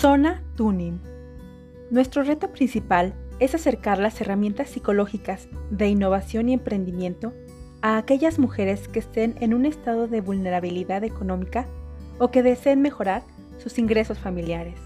Zona Tuning. Nuestro reto principal es acercar las herramientas psicológicas de innovación y emprendimiento a aquellas mujeres que estén en un estado de vulnerabilidad económica o que deseen mejorar sus ingresos familiares.